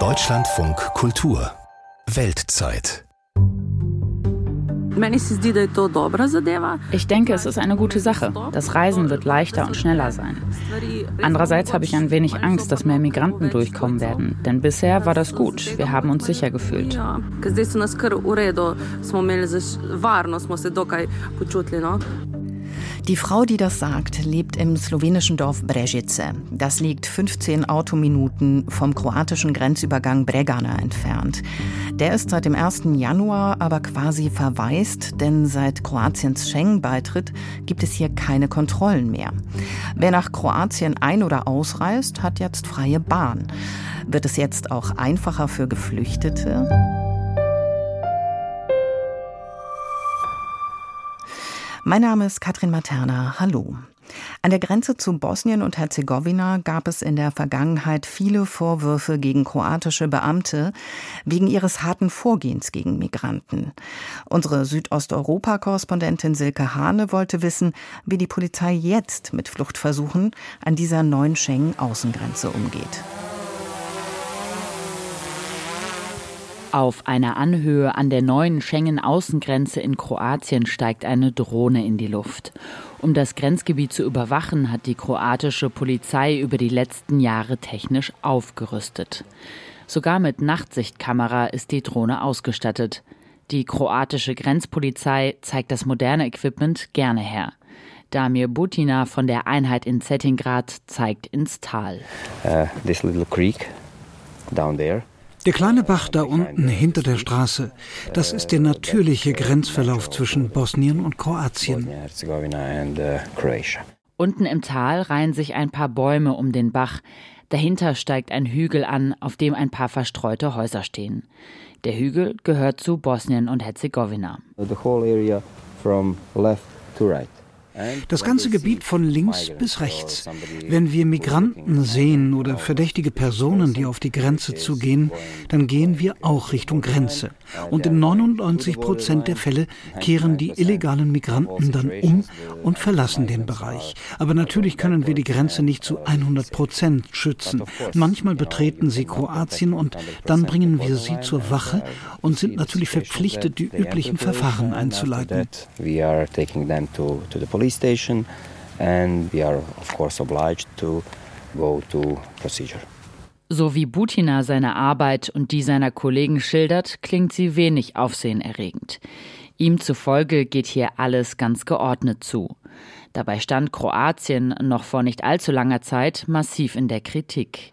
Deutschlandfunk Kultur Weltzeit ich denke, es ist eine gute Sache. Das Reisen wird leichter und schneller sein. Andererseits habe ich ein wenig Angst, dass mehr Migranten durchkommen werden. Denn bisher war das gut. Wir haben uns sicher gefühlt. Die Frau, die das sagt, lebt im slowenischen Dorf Brežice. Das liegt 15 Autominuten vom kroatischen Grenzübergang Bregana entfernt. Der ist seit dem 1. Januar aber quasi verwaist, denn seit Kroatiens Schengen-Beitritt gibt es hier keine Kontrollen mehr. Wer nach Kroatien ein- oder ausreist, hat jetzt freie Bahn. Wird es jetzt auch einfacher für Geflüchtete? Mein Name ist Katrin Materna. Hallo. An der Grenze zu Bosnien und Herzegowina gab es in der Vergangenheit viele Vorwürfe gegen kroatische Beamte wegen ihres harten Vorgehens gegen Migranten. Unsere Südosteuropa-Korrespondentin Silke Hane wollte wissen, wie die Polizei jetzt mit Fluchtversuchen an dieser neuen Schengen-Außengrenze umgeht. Auf einer Anhöhe an der neuen Schengen-Außengrenze in Kroatien steigt eine Drohne in die Luft. Um das Grenzgebiet zu überwachen, hat die kroatische Polizei über die letzten Jahre technisch aufgerüstet. Sogar mit Nachtsichtkamera ist die Drohne ausgestattet. Die kroatische Grenzpolizei zeigt das moderne Equipment gerne her. Damir Butina von der Einheit in Zettingrad zeigt ins Tal. Uh, this little creek down there der kleine Bach da unten hinter der Straße, das ist der natürliche Grenzverlauf zwischen Bosnien und Kroatien. Unten im Tal reihen sich ein paar Bäume um den Bach. Dahinter steigt ein Hügel an, auf dem ein paar verstreute Häuser stehen. Der Hügel gehört zu Bosnien und Herzegowina. The whole area from left to right. Das ganze Gebiet von links bis rechts. Wenn wir Migranten sehen oder verdächtige Personen, die auf die Grenze zugehen, dann gehen wir auch Richtung Grenze. Und in 99 Prozent der Fälle kehren die illegalen Migranten dann um und verlassen den Bereich. Aber natürlich können wir die Grenze nicht zu 100 Prozent schützen. Manchmal betreten sie Kroatien und dann bringen wir sie zur Wache und sind natürlich verpflichtet, die üblichen Verfahren einzuleiten police station and we are of course obliged to go to procedure. So wie Butina seine Arbeit und die seiner Kollegen schildert, klingt sie wenig aufsehenerregend. Ihm zufolge geht hier alles ganz geordnet zu. Dabei stand Kroatien noch vor nicht allzu langer Zeit massiv in der Kritik.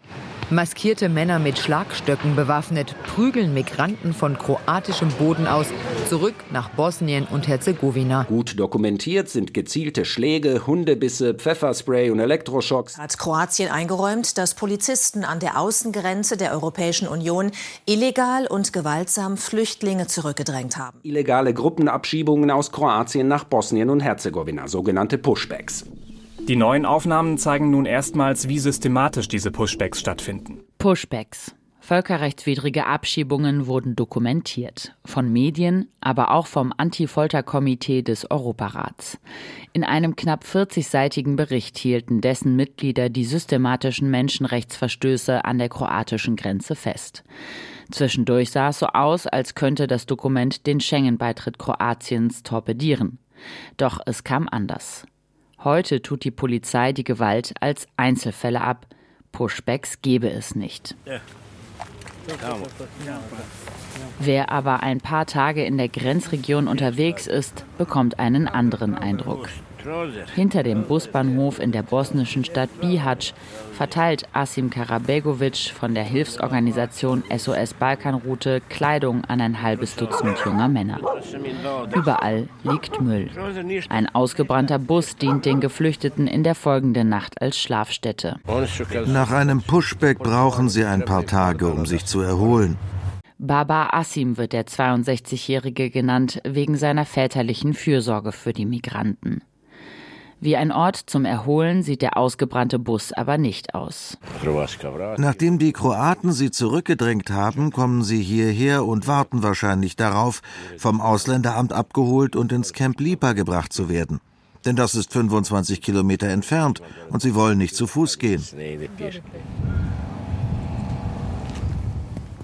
Maskierte Männer mit Schlagstöcken bewaffnet prügeln Migranten von kroatischem Boden aus zurück nach Bosnien und Herzegowina. Gut dokumentiert sind gezielte Schläge, Hundebisse, Pfefferspray und Elektroschocks. Hat Kroatien eingeräumt, dass Polizisten an der Außengrenze der Europäischen Union illegal und gewaltsam Flüchtlinge zurückgedrängt haben. Illegale Gruppenabschiebungen aus Kroatien nach Bosnien und Herzegowina, sogenannte Pushbacks. Die neuen Aufnahmen zeigen nun erstmals, wie systematisch diese Pushbacks stattfinden. Pushbacks. Völkerrechtswidrige Abschiebungen wurden dokumentiert. Von Medien, aber auch vom Anti-Folter-Komitee des Europarats. In einem knapp 40-seitigen Bericht hielten dessen Mitglieder die systematischen Menschenrechtsverstöße an der kroatischen Grenze fest. Zwischendurch sah es so aus, als könnte das Dokument den Schengen-Beitritt Kroatiens torpedieren. Doch es kam anders. Heute tut die Polizei die Gewalt als Einzelfälle ab. Pushbacks gebe es nicht. Wer aber ein paar Tage in der Grenzregion unterwegs ist, bekommt einen anderen Eindruck. Hinter dem Busbahnhof in der bosnischen Stadt Bihać verteilt Asim Karabegovic von der Hilfsorganisation SOS Balkanroute Kleidung an ein halbes Dutzend junger Männer. Überall liegt Müll. Ein ausgebrannter Bus dient den Geflüchteten in der folgenden Nacht als Schlafstätte. Nach einem Pushback brauchen sie ein paar Tage, um sich zu erholen. Baba Asim wird der 62-Jährige genannt, wegen seiner väterlichen Fürsorge für die Migranten. Wie ein Ort zum Erholen sieht der ausgebrannte Bus aber nicht aus. Nachdem die Kroaten sie zurückgedrängt haben, kommen sie hierher und warten wahrscheinlich darauf, vom Ausländeramt abgeholt und ins Camp Lipa gebracht zu werden. Denn das ist 25 Kilometer entfernt und sie wollen nicht zu Fuß gehen.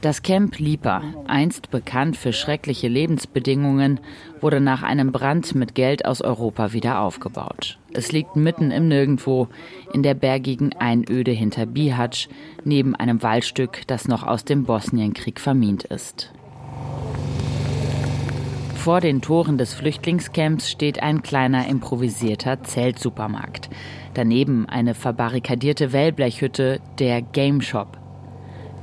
Das Camp Lipa, einst bekannt für schreckliche Lebensbedingungen, wurde nach einem Brand mit Geld aus Europa wieder aufgebaut. Es liegt mitten im Nirgendwo, in der bergigen Einöde hinter Bihać, neben einem Waldstück, das noch aus dem Bosnienkrieg vermint ist. Vor den Toren des Flüchtlingscamps steht ein kleiner improvisierter Zeltsupermarkt. Daneben eine verbarrikadierte Wellblechhütte, der Game Shop.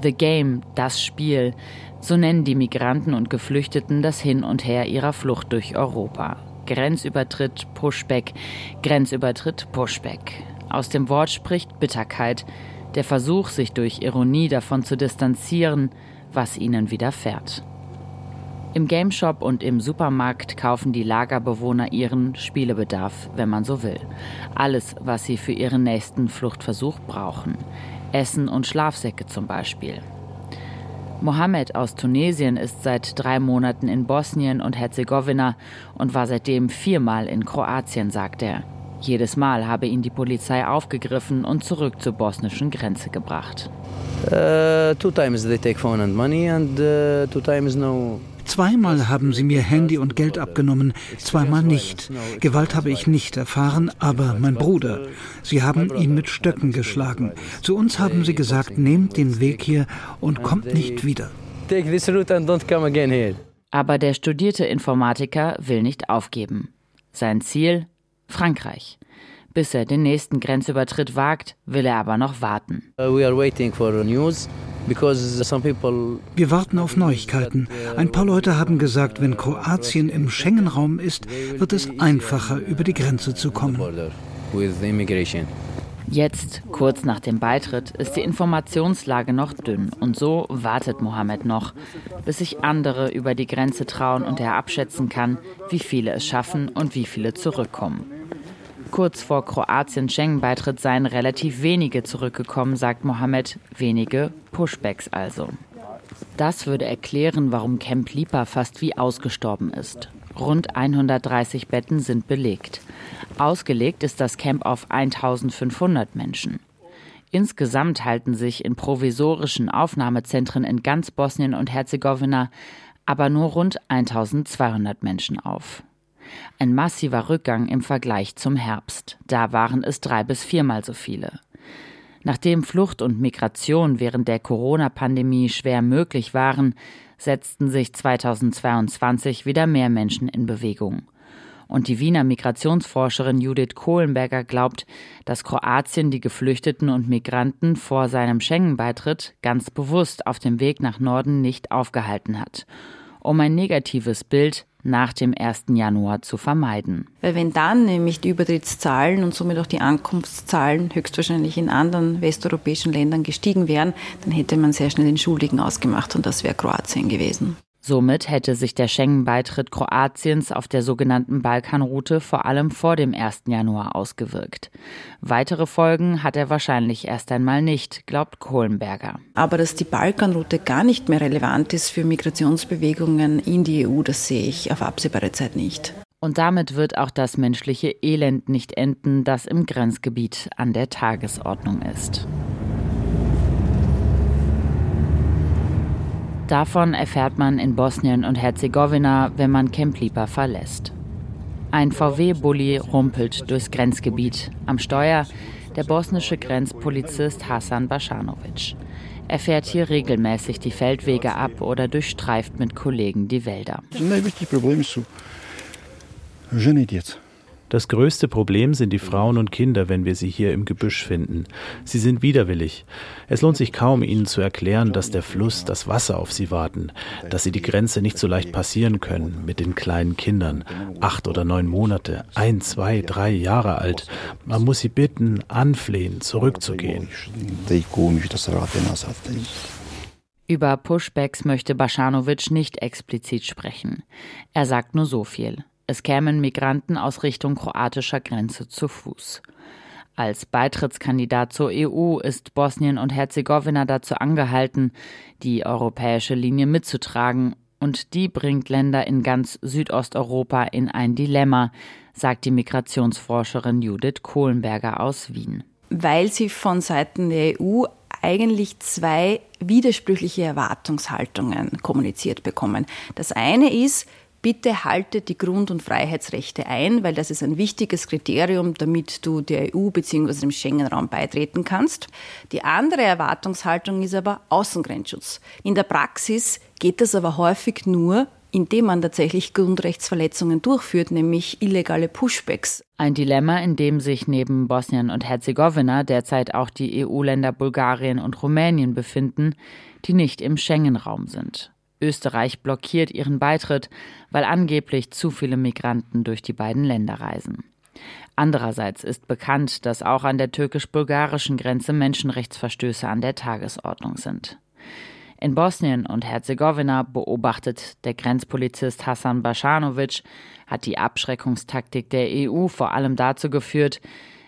The Game, das Spiel, so nennen die Migranten und Geflüchteten das Hin und Her ihrer Flucht durch Europa. Grenzübertritt, Pushback, Grenzübertritt, Pushback. Aus dem Wort spricht Bitterkeit, der Versuch, sich durch Ironie davon zu distanzieren, was ihnen widerfährt. Im Gameshop und im Supermarkt kaufen die Lagerbewohner ihren Spielebedarf, wenn man so will. Alles, was sie für ihren nächsten Fluchtversuch brauchen. Essen und Schlafsäcke zum Beispiel. Mohammed aus Tunesien ist seit drei Monaten in Bosnien und Herzegowina und war seitdem viermal in Kroatien, sagt er. Jedes Mal habe ihn die Polizei aufgegriffen und zurück zur bosnischen Grenze gebracht. Uh, two times they take phone and money and uh, two times no Zweimal haben sie mir Handy und Geld abgenommen, zweimal nicht. Gewalt habe ich nicht erfahren, aber mein Bruder. Sie haben ihn mit Stöcken geschlagen. Zu uns haben sie gesagt, nehmt den Weg hier und kommt nicht wieder. Aber der studierte Informatiker will nicht aufgeben. Sein Ziel? Frankreich. Bis er den nächsten Grenzübertritt wagt, will er aber noch warten. Uh, we are waiting for news. Wir warten auf Neuigkeiten. Ein paar Leute haben gesagt, wenn Kroatien im Schengen-Raum ist, wird es einfacher, über die Grenze zu kommen. Jetzt, kurz nach dem Beitritt, ist die Informationslage noch dünn und so wartet Mohammed noch, bis sich andere über die Grenze trauen und er abschätzen kann, wie viele es schaffen und wie viele zurückkommen. Kurz vor Kroatiens Schengen-Beitritt seien relativ wenige zurückgekommen, sagt Mohammed. Wenige Pushbacks also. Das würde erklären, warum Camp Lipa fast wie ausgestorben ist. Rund 130 Betten sind belegt. Ausgelegt ist das Camp auf 1500 Menschen. Insgesamt halten sich in provisorischen Aufnahmezentren in ganz Bosnien und Herzegowina aber nur rund 1200 Menschen auf. Ein massiver Rückgang im Vergleich zum Herbst. Da waren es drei bis viermal so viele. Nachdem Flucht und Migration während der Corona-Pandemie schwer möglich waren, setzten sich 2022 wieder mehr Menschen in Bewegung. Und die Wiener Migrationsforscherin Judith Kohlenberger glaubt, dass Kroatien die Geflüchteten und Migranten vor seinem Schengen-Beitritt ganz bewusst auf dem Weg nach Norden nicht aufgehalten hat, um ein negatives Bild nach dem 1. Januar zu vermeiden. Weil wenn dann nämlich die Übertrittszahlen und somit auch die Ankunftszahlen höchstwahrscheinlich in anderen westeuropäischen Ländern gestiegen wären, dann hätte man sehr schnell den Schuldigen ausgemacht und das wäre Kroatien gewesen. Somit hätte sich der Schengen-Beitritt Kroatiens auf der sogenannten Balkanroute vor allem vor dem 1. Januar ausgewirkt. Weitere Folgen hat er wahrscheinlich erst einmal nicht, glaubt Kohlenberger. Aber dass die Balkanroute gar nicht mehr relevant ist für Migrationsbewegungen in die EU, das sehe ich auf absehbare Zeit nicht. Und damit wird auch das menschliche Elend nicht enden, das im Grenzgebiet an der Tagesordnung ist. Davon erfährt man in Bosnien und Herzegowina, wenn man Kemplipa verlässt. Ein VW-Bully rumpelt durchs Grenzgebiet. Am Steuer der bosnische Grenzpolizist Hasan Bashanovic. Er fährt hier regelmäßig die Feldwege ab oder durchstreift mit Kollegen die Wälder. Najveći problem su das größte Problem sind die Frauen und Kinder, wenn wir sie hier im Gebüsch finden. Sie sind widerwillig. Es lohnt sich kaum, ihnen zu erklären, dass der Fluss, das Wasser auf sie warten, dass sie die Grenze nicht so leicht passieren können mit den kleinen Kindern. Acht oder neun Monate, ein, zwei, drei Jahre alt. Man muss sie bitten, anflehen, zurückzugehen. Über Pushbacks möchte Baschanovic nicht explizit sprechen. Er sagt nur so viel. Es kämen Migranten aus Richtung kroatischer Grenze zu Fuß. Als Beitrittskandidat zur EU ist Bosnien und Herzegowina dazu angehalten, die europäische Linie mitzutragen, und die bringt Länder in ganz Südosteuropa in ein Dilemma, sagt die Migrationsforscherin Judith Kohlenberger aus Wien. Weil sie von Seiten der EU eigentlich zwei widersprüchliche Erwartungshaltungen kommuniziert bekommen. Das eine ist, bitte halte die Grund- und Freiheitsrechte ein, weil das ist ein wichtiges Kriterium, damit du der EU bzw. dem Schengen-Raum beitreten kannst. Die andere Erwartungshaltung ist aber Außengrenzschutz. In der Praxis geht das aber häufig nur, indem man tatsächlich Grundrechtsverletzungen durchführt, nämlich illegale Pushbacks. Ein Dilemma, in dem sich neben Bosnien und Herzegowina derzeit auch die EU-Länder Bulgarien und Rumänien befinden, die nicht im Schengen-Raum sind. Österreich blockiert ihren Beitritt, weil angeblich zu viele Migranten durch die beiden Länder reisen. Andererseits ist bekannt, dass auch an der türkisch-bulgarischen Grenze Menschenrechtsverstöße an der Tagesordnung sind. In Bosnien und Herzegowina beobachtet der Grenzpolizist Hassan Bashanovic, hat die Abschreckungstaktik der EU vor allem dazu geführt,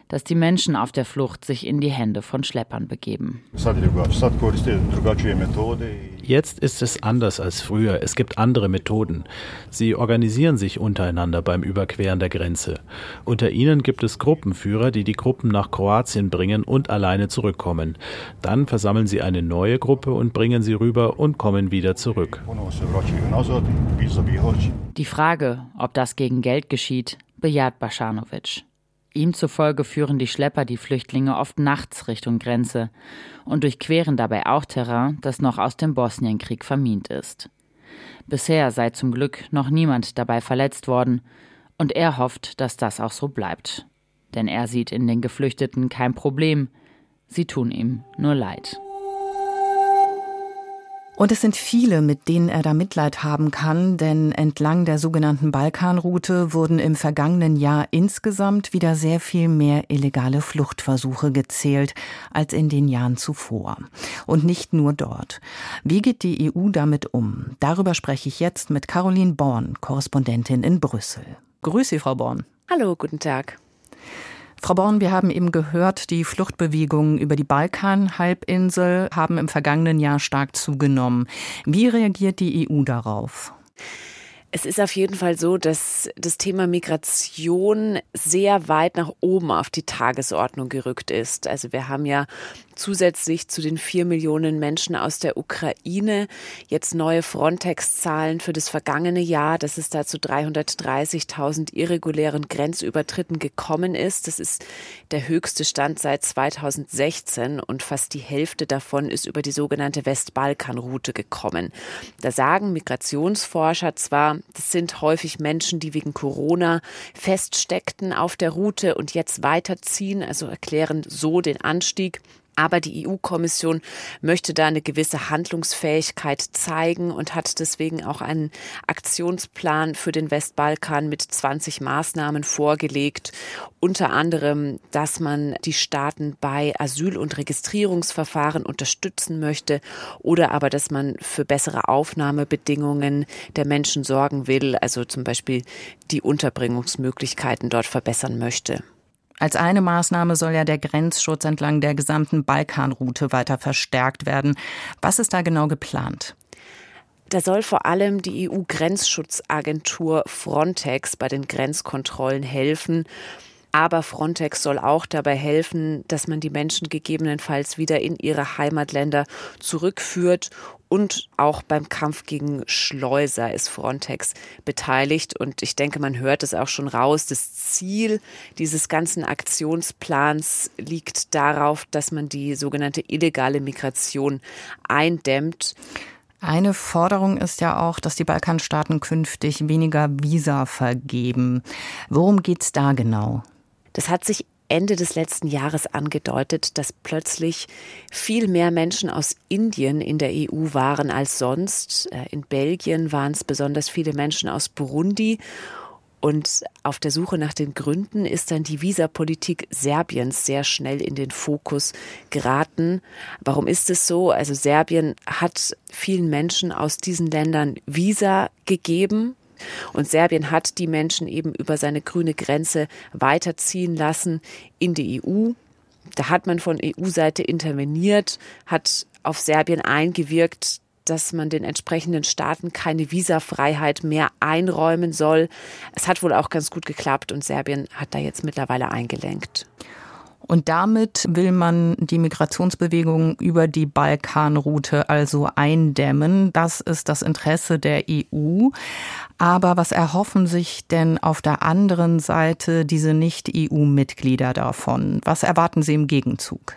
dass die Menschen auf der Flucht sich in die Hände von Schleppern begeben. Jetzt ist es anders als früher. Es gibt andere Methoden. Sie organisieren sich untereinander beim Überqueren der Grenze. Unter ihnen gibt es Gruppenführer, die die Gruppen nach Kroatien bringen und alleine zurückkommen. Dann versammeln sie eine neue Gruppe und bringen sie rüber und kommen wieder zurück. Die Frage, ob das gegen Geld geschieht, bejaht Baschanovic. Ihm zufolge führen die Schlepper die Flüchtlinge oft nachts Richtung Grenze und durchqueren dabei auch Terrain, das noch aus dem Bosnienkrieg vermint ist. Bisher sei zum Glück noch niemand dabei verletzt worden, und er hofft, dass das auch so bleibt. Denn er sieht in den Geflüchteten kein Problem, sie tun ihm nur leid. Und es sind viele, mit denen er da Mitleid haben kann, denn entlang der sogenannten Balkanroute wurden im vergangenen Jahr insgesamt wieder sehr viel mehr illegale Fluchtversuche gezählt als in den Jahren zuvor. Und nicht nur dort. Wie geht die EU damit um? Darüber spreche ich jetzt mit Caroline Born, Korrespondentin in Brüssel. Grüße Sie, Frau Born. Hallo, guten Tag. Frau Born, wir haben eben gehört, die Fluchtbewegungen über die Balkanhalbinsel haben im vergangenen Jahr stark zugenommen. Wie reagiert die EU darauf? Es ist auf jeden Fall so, dass das Thema Migration sehr weit nach oben auf die Tagesordnung gerückt ist. Also wir haben ja zusätzlich zu den vier Millionen Menschen aus der Ukraine jetzt neue Frontex-Zahlen für das vergangene Jahr, dass es da zu 330.000 irregulären Grenzübertritten gekommen ist. Das ist der höchste Stand seit 2016 und fast die Hälfte davon ist über die sogenannte Westbalkanroute gekommen. Da sagen Migrationsforscher zwar, das sind häufig Menschen, die wegen Corona feststeckten auf der Route und jetzt weiterziehen, also erklären so den Anstieg. Aber die EU-Kommission möchte da eine gewisse Handlungsfähigkeit zeigen und hat deswegen auch einen Aktionsplan für den Westbalkan mit 20 Maßnahmen vorgelegt. Unter anderem, dass man die Staaten bei Asyl- und Registrierungsverfahren unterstützen möchte oder aber, dass man für bessere Aufnahmebedingungen der Menschen sorgen will, also zum Beispiel die Unterbringungsmöglichkeiten dort verbessern möchte. Als eine Maßnahme soll ja der Grenzschutz entlang der gesamten Balkanroute weiter verstärkt werden. Was ist da genau geplant? Da soll vor allem die EU-Grenzschutzagentur Frontex bei den Grenzkontrollen helfen. Aber Frontex soll auch dabei helfen, dass man die Menschen gegebenenfalls wieder in ihre Heimatländer zurückführt. Und auch beim Kampf gegen Schleuser ist Frontex beteiligt. Und ich denke, man hört es auch schon raus. Das Ziel dieses ganzen Aktionsplans liegt darauf, dass man die sogenannte illegale Migration eindämmt. Eine Forderung ist ja auch, dass die Balkanstaaten künftig weniger Visa vergeben. Worum geht es da genau? Das hat sich Ende des letzten Jahres angedeutet, dass plötzlich viel mehr Menschen aus Indien in der EU waren als sonst. Äh, in Belgien waren es besonders viele Menschen aus Burundi. Und auf der Suche nach den Gründen ist dann die Visapolitik Serbiens sehr schnell in den Fokus geraten. Warum ist es so? Also Serbien hat vielen Menschen aus diesen Ländern Visa gegeben, und Serbien hat die Menschen eben über seine grüne Grenze weiterziehen lassen in die EU. Da hat man von EU-Seite interveniert, hat auf Serbien eingewirkt, dass man den entsprechenden Staaten keine Visafreiheit mehr einräumen soll. Es hat wohl auch ganz gut geklappt und Serbien hat da jetzt mittlerweile eingelenkt. Und damit will man die Migrationsbewegung über die Balkanroute also eindämmen. Das ist das Interesse der EU. Aber was erhoffen sich denn auf der anderen Seite diese Nicht-EU-Mitglieder davon? Was erwarten sie im Gegenzug?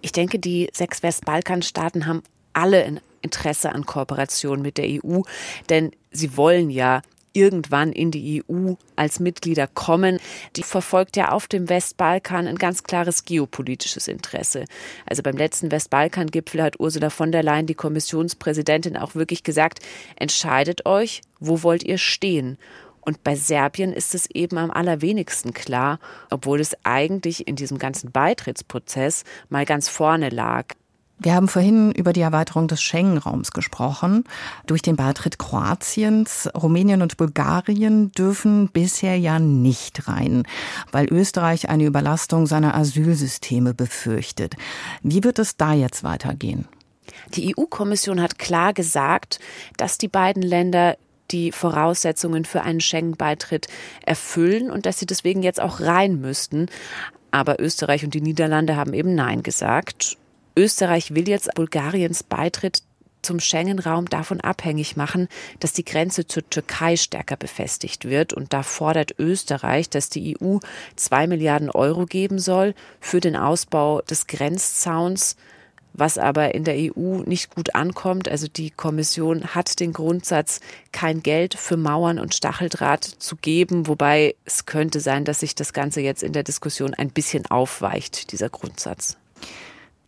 Ich denke, die sechs Westbalkanstaaten haben alle Interesse an Kooperation mit der EU, denn sie wollen ja irgendwann in die EU als Mitglieder kommen. Die verfolgt ja auf dem Westbalkan ein ganz klares geopolitisches Interesse. Also beim letzten Westbalkan-Gipfel hat Ursula von der Leyen, die Kommissionspräsidentin, auch wirklich gesagt, entscheidet euch, wo wollt ihr stehen? Und bei Serbien ist es eben am allerwenigsten klar, obwohl es eigentlich in diesem ganzen Beitrittsprozess mal ganz vorne lag. Wir haben vorhin über die Erweiterung des Schengen-Raums gesprochen. Durch den Beitritt Kroatiens, Rumänien und Bulgarien dürfen bisher ja nicht rein, weil Österreich eine Überlastung seiner Asylsysteme befürchtet. Wie wird es da jetzt weitergehen? Die EU-Kommission hat klar gesagt, dass die beiden Länder die Voraussetzungen für einen Schengen-Beitritt erfüllen und dass sie deswegen jetzt auch rein müssten. Aber Österreich und die Niederlande haben eben Nein gesagt. Österreich will jetzt Bulgariens Beitritt zum Schengen-Raum davon abhängig machen, dass die Grenze zur Türkei stärker befestigt wird. Und da fordert Österreich, dass die EU zwei Milliarden Euro geben soll für den Ausbau des Grenzzauns, was aber in der EU nicht gut ankommt. Also die Kommission hat den Grundsatz, kein Geld für Mauern und Stacheldraht zu geben, wobei es könnte sein, dass sich das Ganze jetzt in der Diskussion ein bisschen aufweicht, dieser Grundsatz.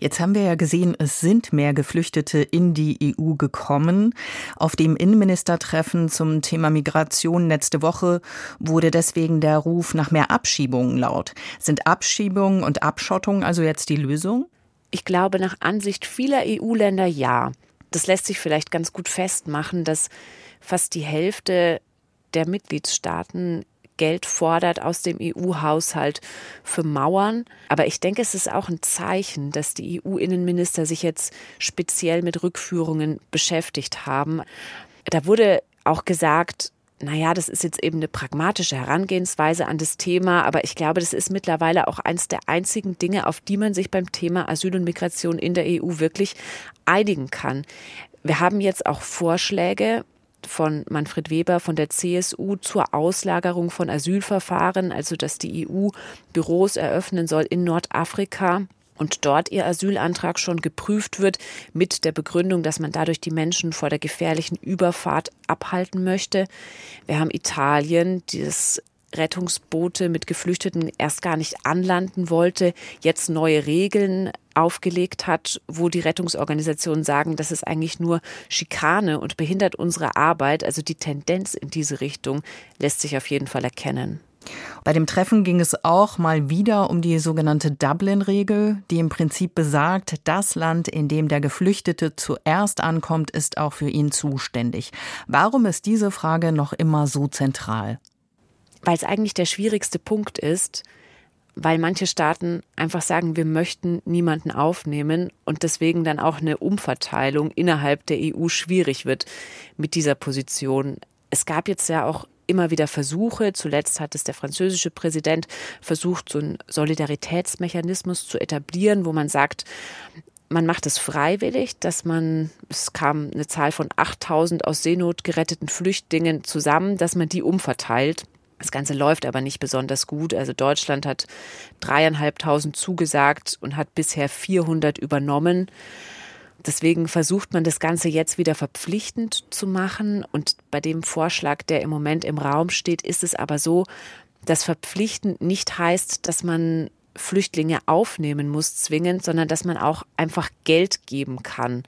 Jetzt haben wir ja gesehen, es sind mehr Geflüchtete in die EU gekommen. Auf dem Innenministertreffen zum Thema Migration letzte Woche wurde deswegen der Ruf nach mehr Abschiebungen laut. Sind Abschiebungen und Abschottung also jetzt die Lösung? Ich glaube, nach Ansicht vieler EU-Länder ja. Das lässt sich vielleicht ganz gut festmachen, dass fast die Hälfte der Mitgliedstaaten Geld fordert aus dem EU-Haushalt für Mauern. Aber ich denke, es ist auch ein Zeichen, dass die EU-Innenminister sich jetzt speziell mit Rückführungen beschäftigt haben. Da wurde auch gesagt, naja, das ist jetzt eben eine pragmatische Herangehensweise an das Thema, aber ich glaube, das ist mittlerweile auch eines der einzigen Dinge, auf die man sich beim Thema Asyl und Migration in der EU wirklich einigen kann. Wir haben jetzt auch Vorschläge von Manfred Weber von der CSU zur Auslagerung von Asylverfahren, also dass die EU Büros eröffnen soll in Nordafrika und dort ihr Asylantrag schon geprüft wird mit der Begründung, dass man dadurch die Menschen vor der gefährlichen Überfahrt abhalten möchte. Wir haben Italien, das Rettungsboote mit Geflüchteten erst gar nicht anlanden wollte, jetzt neue Regeln aufgelegt hat, wo die Rettungsorganisationen sagen, das ist eigentlich nur Schikane und behindert unsere Arbeit. Also die Tendenz in diese Richtung lässt sich auf jeden Fall erkennen. Bei dem Treffen ging es auch mal wieder um die sogenannte Dublin-Regel, die im Prinzip besagt, das Land, in dem der Geflüchtete zuerst ankommt, ist auch für ihn zuständig. Warum ist diese Frage noch immer so zentral? Weil es eigentlich der schwierigste Punkt ist, weil manche Staaten einfach sagen, wir möchten niemanden aufnehmen und deswegen dann auch eine Umverteilung innerhalb der EU schwierig wird mit dieser Position. Es gab jetzt ja auch immer wieder Versuche, zuletzt hat es der französische Präsident versucht, so einen Solidaritätsmechanismus zu etablieren, wo man sagt, man macht es freiwillig, dass man, es kam eine Zahl von 8000 aus Seenot geretteten Flüchtlingen zusammen, dass man die umverteilt das Ganze läuft aber nicht besonders gut. Also Deutschland hat dreieinhalbtausend zugesagt und hat bisher 400 übernommen. Deswegen versucht man das Ganze jetzt wieder verpflichtend zu machen. Und bei dem Vorschlag, der im Moment im Raum steht, ist es aber so, dass verpflichtend nicht heißt, dass man Flüchtlinge aufnehmen muss zwingend, sondern dass man auch einfach Geld geben kann.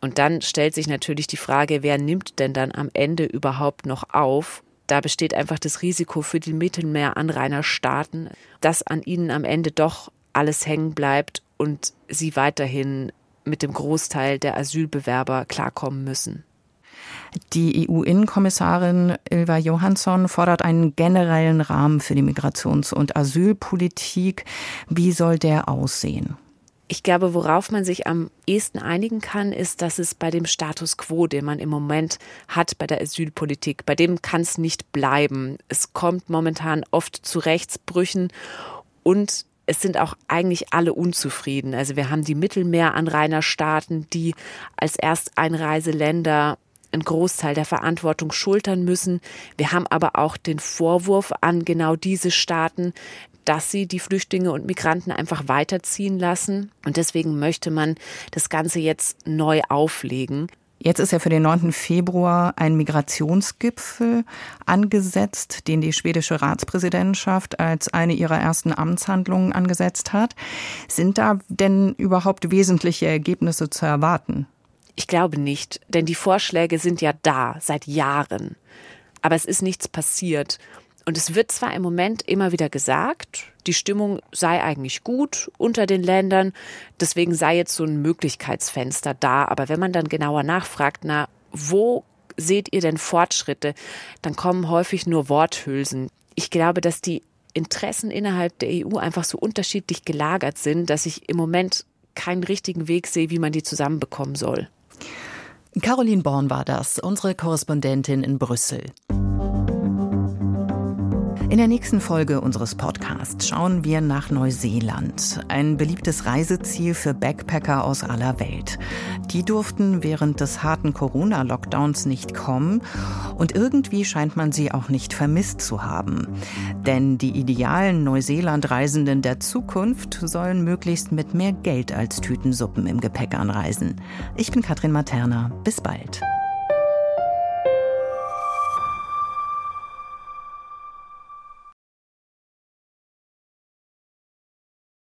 Und dann stellt sich natürlich die Frage, wer nimmt denn dann am Ende überhaupt noch auf? Da besteht einfach das Risiko für die Mittelmeeranrainerstaaten, dass an ihnen am Ende doch alles hängen bleibt und sie weiterhin mit dem Großteil der Asylbewerber klarkommen müssen. Die EU-Innenkommissarin Ilva Johansson fordert einen generellen Rahmen für die Migrations- und Asylpolitik. Wie soll der aussehen? Ich glaube, worauf man sich am ehesten einigen kann, ist, dass es bei dem Status quo, den man im Moment hat bei der Asylpolitik, bei dem kann es nicht bleiben. Es kommt momentan oft zu Rechtsbrüchen und es sind auch eigentlich alle unzufrieden. Also wir haben die Mittelmeeranrainerstaaten, die als Ersteinreiseländer einen Großteil der Verantwortung schultern müssen. Wir haben aber auch den Vorwurf an genau diese Staaten, dass sie die Flüchtlinge und Migranten einfach weiterziehen lassen. Und deswegen möchte man das Ganze jetzt neu auflegen. Jetzt ist ja für den 9. Februar ein Migrationsgipfel angesetzt, den die schwedische Ratspräsidentschaft als eine ihrer ersten Amtshandlungen angesetzt hat. Sind da denn überhaupt wesentliche Ergebnisse zu erwarten? Ich glaube nicht, denn die Vorschläge sind ja da seit Jahren. Aber es ist nichts passiert. Und es wird zwar im Moment immer wieder gesagt, die Stimmung sei eigentlich gut unter den Ländern, deswegen sei jetzt so ein Möglichkeitsfenster da, aber wenn man dann genauer nachfragt, na, wo seht ihr denn Fortschritte, dann kommen häufig nur Worthülsen. Ich glaube, dass die Interessen innerhalb der EU einfach so unterschiedlich gelagert sind, dass ich im Moment keinen richtigen Weg sehe, wie man die zusammenbekommen soll. Caroline Born war das, unsere Korrespondentin in Brüssel. In der nächsten Folge unseres Podcasts schauen wir nach Neuseeland, ein beliebtes Reiseziel für Backpacker aus aller Welt. Die durften während des harten Corona-Lockdowns nicht kommen und irgendwie scheint man sie auch nicht vermisst zu haben. Denn die idealen Neuseeland-Reisenden der Zukunft sollen möglichst mit mehr Geld als Tütensuppen im Gepäck anreisen. Ich bin Katrin Materna. Bis bald.